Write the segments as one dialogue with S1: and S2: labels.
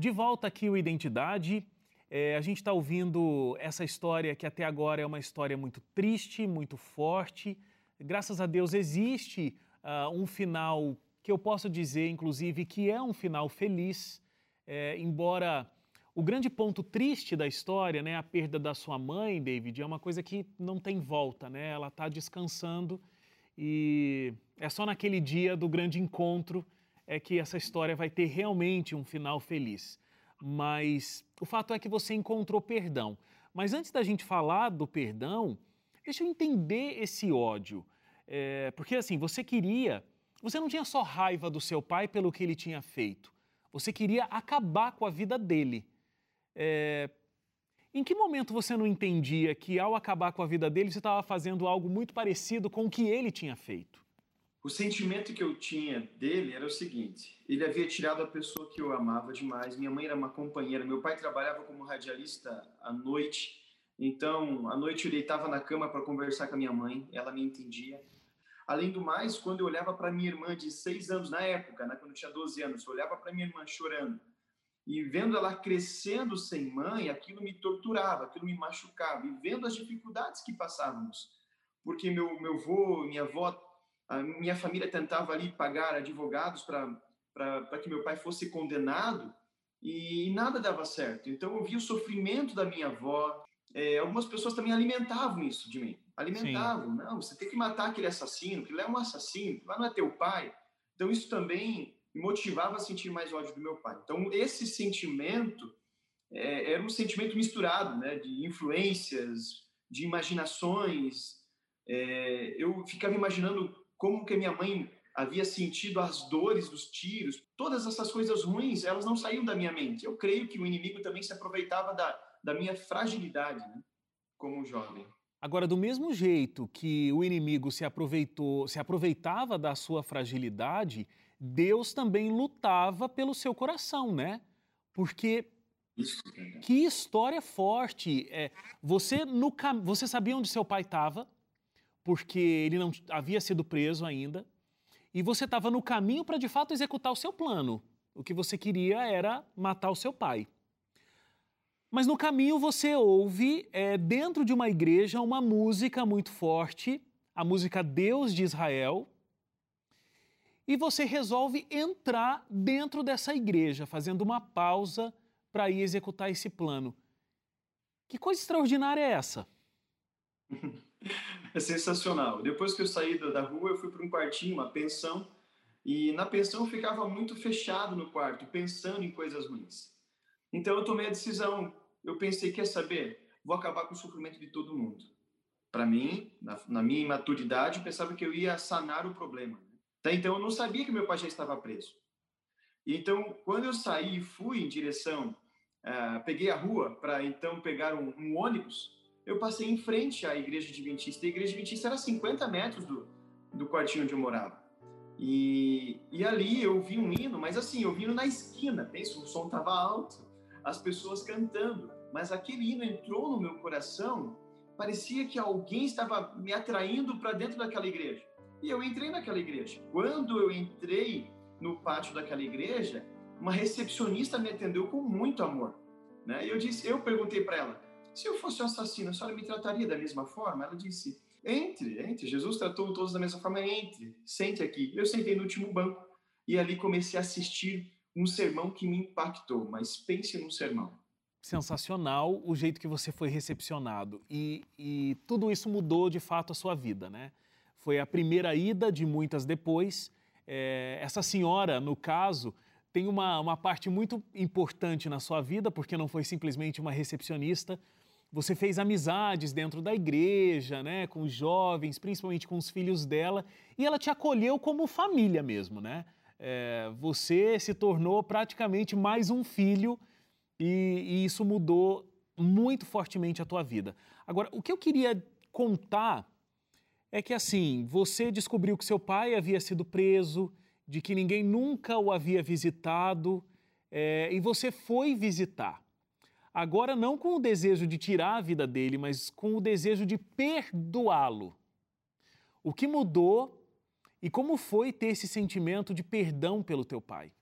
S1: De volta aqui o Identidade. É, a gente está ouvindo essa história que até agora é uma história muito triste, muito forte. Graças a Deus existe uh, um final que eu posso dizer, inclusive, que é um final feliz, é, embora o grande ponto triste da história, né, a perda da sua mãe, David, é uma coisa que não tem volta, né? Ela está descansando e é só naquele dia do grande encontro é que essa história vai ter realmente um final feliz. Mas o fato é que você encontrou perdão. Mas antes da gente falar do perdão, deixa eu entender esse ódio. É, porque assim, você queria. Você não tinha só raiva do seu pai pelo que ele tinha feito. Você queria acabar com a vida dele. É, em que momento você não entendia que ao acabar com a vida dele, você estava fazendo algo muito parecido com o que ele tinha feito?
S2: O sentimento que eu tinha dele era o seguinte: ele havia tirado a pessoa que eu amava demais. Minha mãe era uma companheira, meu pai trabalhava como radialista à noite. Então, à noite eu deitava na cama para conversar com a minha mãe, ela me entendia. Além do mais, quando eu olhava para minha irmã de seis anos na época, né, quando eu tinha 12 anos, eu olhava para minha irmã chorando e vendo ela crescendo sem mãe, aquilo me torturava, aquilo me machucava. E vendo as dificuldades que passávamos, porque meu meu avô, minha avó a minha família tentava ali pagar advogados para que meu pai fosse condenado e nada dava certo. Então eu via o sofrimento da minha avó. É, algumas pessoas também alimentavam isso de mim. Alimentavam, Sim. não, você tem que matar aquele assassino, que ele é um assassino, lá não é teu pai. Então isso também me motivava a sentir mais ódio do meu pai. Então esse sentimento é, era um sentimento misturado, né, de influências, de imaginações. É, eu ficava imaginando como que minha mãe havia sentido as dores dos tiros, todas essas coisas ruins, elas não saíam da minha mente. Eu creio que o inimigo também se aproveitava da, da minha fragilidade, né? como jovem.
S1: Agora, do mesmo jeito que o inimigo se aproveitou, se aproveitava da sua fragilidade, Deus também lutava pelo seu coração, né? Porque
S2: Isso,
S1: que história forte! É, você no você sabia onde seu pai estava? Porque ele não havia sido preso ainda, e você estava no caminho para de fato executar o seu plano. O que você queria era matar o seu pai. Mas no caminho você ouve, é, dentro de uma igreja, uma música muito forte, a música Deus de Israel, e você resolve entrar dentro dessa igreja, fazendo uma pausa para ir executar esse plano. Que coisa extraordinária é essa?
S2: É sensacional. Depois que eu saí da rua, eu fui para um quartinho, uma pensão, e na pensão eu ficava muito fechado no quarto, pensando em coisas ruins. Então eu tomei a decisão. Eu pensei, quer saber? Vou acabar com o sofrimento de todo mundo. Para mim, na, na, minha imaturidade, eu pensava que eu ia sanar o problema. Até então eu não sabia que meu pai já estava preso. Então, quando eu saí e fui em direção, uh, peguei a rua para então pegar um, um ônibus, eu passei em frente à igreja adventista. A igreja adventista era 50 metros do, do quartinho onde eu morava. E, e ali eu vi um hino, mas assim, eu vi na esquina, penso, o som estava alto, as pessoas cantando, mas aquele hino entrou no meu coração, parecia que alguém estava me atraindo para dentro daquela igreja. E eu entrei naquela igreja. Quando eu entrei no pátio daquela igreja, uma recepcionista me atendeu com muito amor. Né? E eu disse, eu perguntei para ela, se eu fosse um assassino, a senhora me trataria da mesma forma? Ela disse: Entre, entre. Jesus tratou todos da mesma forma, entre, sente aqui. Eu sentei no último banco e ali comecei a assistir um sermão que me impactou, mas pense num sermão.
S1: Sensacional o jeito que você foi recepcionado e, e tudo isso mudou de fato a sua vida, né? Foi a primeira ida de muitas depois. É, essa senhora, no caso, tem uma, uma parte muito importante na sua vida, porque não foi simplesmente uma recepcionista, você fez amizades dentro da igreja, né, com os jovens, principalmente com os filhos dela, e ela te acolheu como família mesmo, né? É, você se tornou praticamente mais um filho e, e isso mudou muito fortemente a tua vida. Agora, o que eu queria contar é que assim, você descobriu que seu pai havia sido preso, de que ninguém nunca o havia visitado, é, e você foi visitar. Agora, não com o desejo de tirar a vida dele, mas com o desejo de perdoá-lo. O que mudou e como foi ter esse sentimento de perdão pelo teu pai?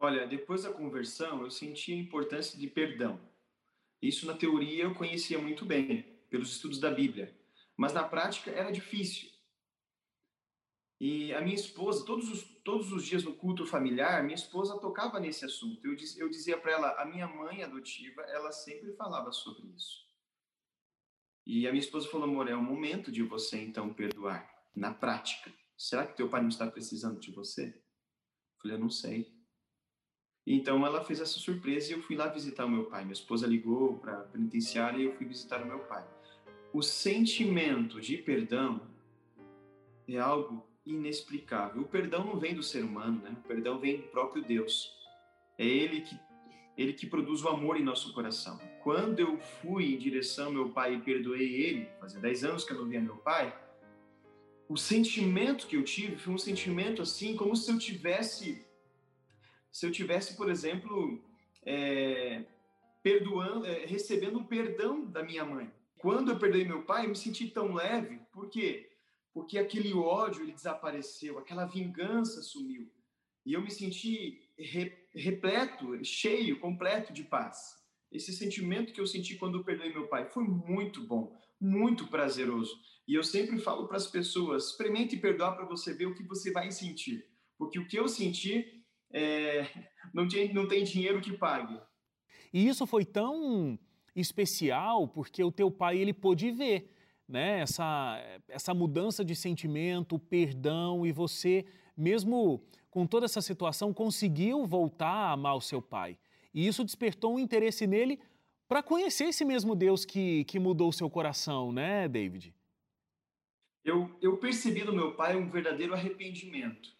S2: Olha, depois da conversão, eu senti a importância de perdão. Isso na teoria eu conhecia muito bem, pelos estudos da Bíblia, mas na prática era difícil. E a minha esposa, todos os, todos os dias no culto familiar, minha esposa tocava nesse assunto. Eu, diz, eu dizia para ela, a minha mãe adotiva, ela sempre falava sobre isso. E a minha esposa falou, amor, é o momento de você então perdoar, na prática. Será que teu pai não está precisando de você? Eu falei, eu não sei. Então ela fez essa surpresa e eu fui lá visitar o meu pai. Minha esposa ligou para a penitenciária e eu fui visitar o meu pai. O sentimento de perdão é algo inexplicável. O perdão não vem do ser humano, né? O perdão vem do próprio Deus. É ele que ele que produz o amor em nosso coração. Quando eu fui em direção ao meu pai e perdoei ele, fazia 10 anos que eu não via meu pai, o sentimento que eu tive foi um sentimento assim, como se eu tivesse se eu tivesse, por exemplo, é, perdoando, é, recebendo o perdão da minha mãe. Quando eu perdoei meu pai, eu me senti tão leve. Por quê? Porque aquele ódio ele desapareceu, aquela vingança sumiu. E eu me senti repleto, cheio, completo de paz. Esse sentimento que eu senti quando eu perdoei meu pai foi muito bom, muito prazeroso. E eu sempre falo para as pessoas: experimente perdoar para você ver o que você vai sentir. Porque o que eu senti é, não, tinha, não tem dinheiro que pague.
S1: E isso foi tão especial porque o teu pai ele pôde ver né, essa, essa mudança de sentimento, perdão, e você, mesmo com toda essa situação, conseguiu voltar a amar o seu pai. E isso despertou um interesse nele para conhecer esse mesmo Deus que, que mudou o seu coração, né, David?
S2: Eu, eu percebi no meu pai um verdadeiro arrependimento.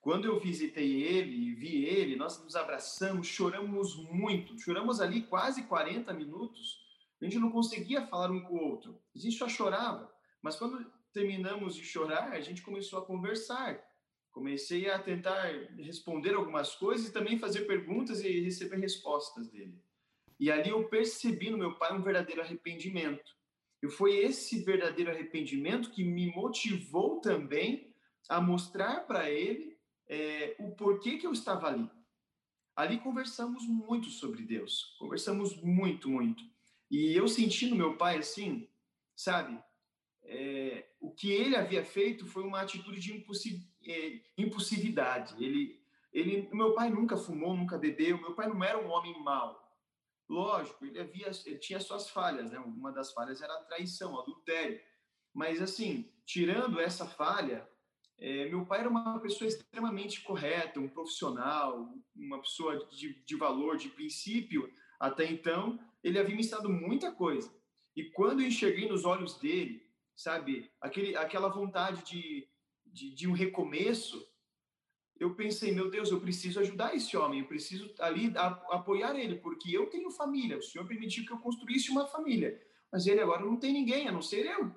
S2: Quando eu visitei ele e vi ele, nós nos abraçamos, choramos muito, choramos ali quase 40 minutos. A gente não conseguia falar um com o outro, a gente só chorava. Mas quando terminamos de chorar, a gente começou a conversar. Comecei a tentar responder algumas coisas e também fazer perguntas e receber respostas dele. E ali eu percebi no meu pai um verdadeiro arrependimento. E foi esse verdadeiro arrependimento que me motivou também a mostrar para ele é, o porquê que eu estava ali. Ali conversamos muito sobre Deus, conversamos muito, muito. E eu senti no meu pai assim, sabe, é, o que ele havia feito foi uma atitude de impulsiv, é, impulsividade. Ele, ele, meu pai nunca fumou, nunca bebeu. Meu pai não era um homem mau. Lógico, ele havia, ele tinha suas falhas, né? Uma das falhas era a traição, adultério. Mas assim, tirando essa falha, é, meu pai era uma pessoa extremamente correta, um profissional, uma pessoa de, de valor, de princípio. Até então, ele havia me ensinado muita coisa. E quando eu enxerguei nos olhos dele, sabe, aquele, aquela vontade de, de, de um recomeço, eu pensei, meu Deus, eu preciso ajudar esse homem, eu preciso ali a, apoiar ele, porque eu tenho família. O Senhor permitiu que eu construísse uma família, mas ele agora não tem ninguém, a não ser eu.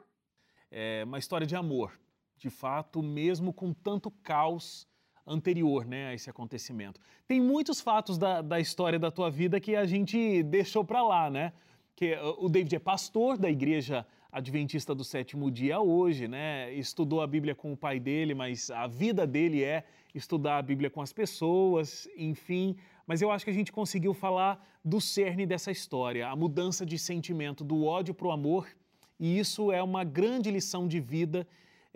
S1: É uma história de amor de fato, mesmo com tanto caos anterior né, a esse acontecimento. Tem muitos fatos da, da história da tua vida que a gente deixou para lá, né? Que uh, o David é pastor da igreja adventista do sétimo dia hoje, né? Estudou a Bíblia com o pai dele, mas a vida dele é estudar a Bíblia com as pessoas, enfim. Mas eu acho que a gente conseguiu falar do cerne dessa história, a mudança de sentimento do ódio para o amor, e isso é uma grande lição de vida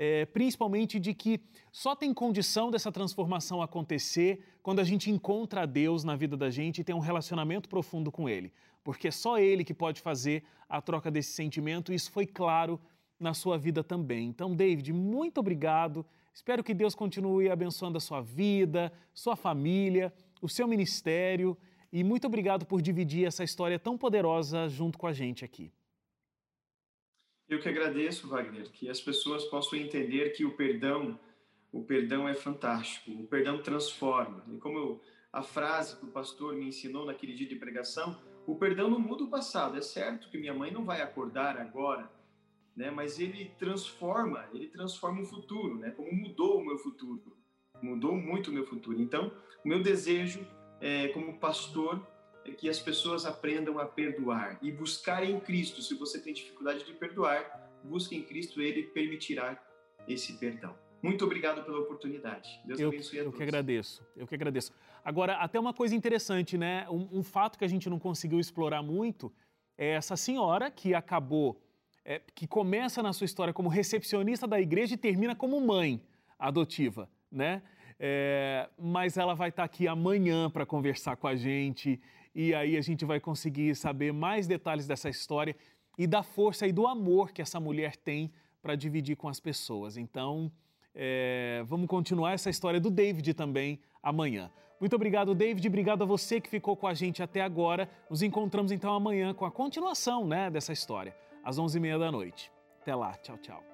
S1: é, principalmente de que só tem condição dessa transformação acontecer quando a gente encontra Deus na vida da gente e tem um relacionamento profundo com Ele. Porque é só Ele que pode fazer a troca desse sentimento, e isso foi claro na sua vida também. Então, David, muito obrigado. Espero que Deus continue abençoando a sua vida, sua família, o seu ministério. E muito obrigado por dividir essa história tão poderosa junto com a gente aqui.
S2: Eu que agradeço, Wagner, que as pessoas possam entender que o perdão, o perdão é fantástico, o perdão transforma. E como eu, a frase que o pastor me ensinou naquele dia de pregação, o perdão não muda o passado. É certo que minha mãe não vai acordar agora, né? Mas ele transforma, ele transforma o futuro, né? Como mudou o meu futuro, mudou muito o meu futuro. Então, o meu desejo, é, como pastor, é que as pessoas aprendam a perdoar e buscar em Cristo. Se você tem dificuldade de perdoar, busque em Cristo, Ele permitirá esse perdão. Muito obrigado pela oportunidade.
S1: Deus eu, abençoe a todos. Eu que agradeço, eu que agradeço. Agora, até uma coisa interessante, né? Um, um fato que a gente não conseguiu explorar muito é essa senhora que acabou, é, que começa na sua história como recepcionista da igreja e termina como mãe. adotiva, né? É, mas ela vai estar aqui amanhã para conversar com a gente e aí a gente vai conseguir saber mais detalhes dessa história e da força e do amor que essa mulher tem para dividir com as pessoas. Então, é, vamos continuar essa história do David também amanhã. Muito obrigado, David. Obrigado a você que ficou com a gente até agora. Nos encontramos então amanhã com a continuação né, dessa história, às 11h30 da noite. Até lá. Tchau, tchau.